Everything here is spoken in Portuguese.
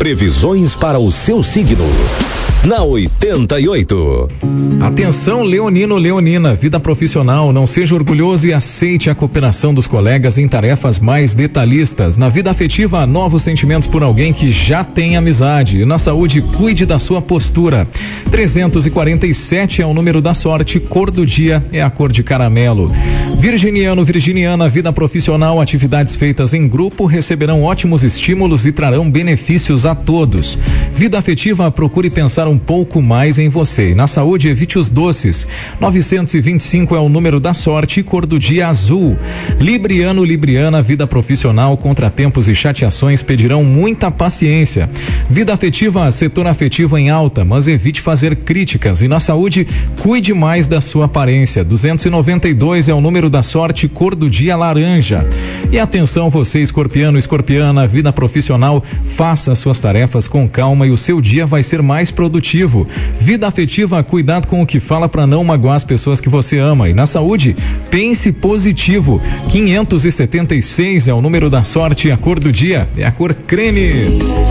Previsões para o seu signo na 88. Atenção, Leonino Leonina, vida profissional, não seja orgulhoso e aceite a cooperação dos colegas em tarefas mais detalhistas. Na vida afetiva, novos sentimentos por alguém que já tem amizade. Na saúde, cuide da sua postura. 347 é o número da sorte, cor do dia é a cor de caramelo. Virginiano, Virginiana, vida profissional, atividades feitas em grupo receberão ótimos estímulos e trarão benefícios a todos. Vida afetiva, procure pensar um pouco mais em você. Na saúde, evite os doces. 925 é o número da sorte, cor do dia azul. Libriano, Libriana, vida profissional, contratempos e chateações pedirão muita paciência. Vida afetiva, setor afetivo em alta, mas evite fazer críticas. E na saúde, cuide mais da sua aparência. 292 é o número da sorte, cor do dia laranja. E atenção, você, escorpiano, escorpiana, vida profissional, faça suas tarefas com calma e o seu dia vai ser mais produtivo. Vida afetiva, cuidado com o que fala para não magoar as pessoas que você ama. E na saúde, pense positivo. 576 é o número da sorte, a cor do dia é a cor creme.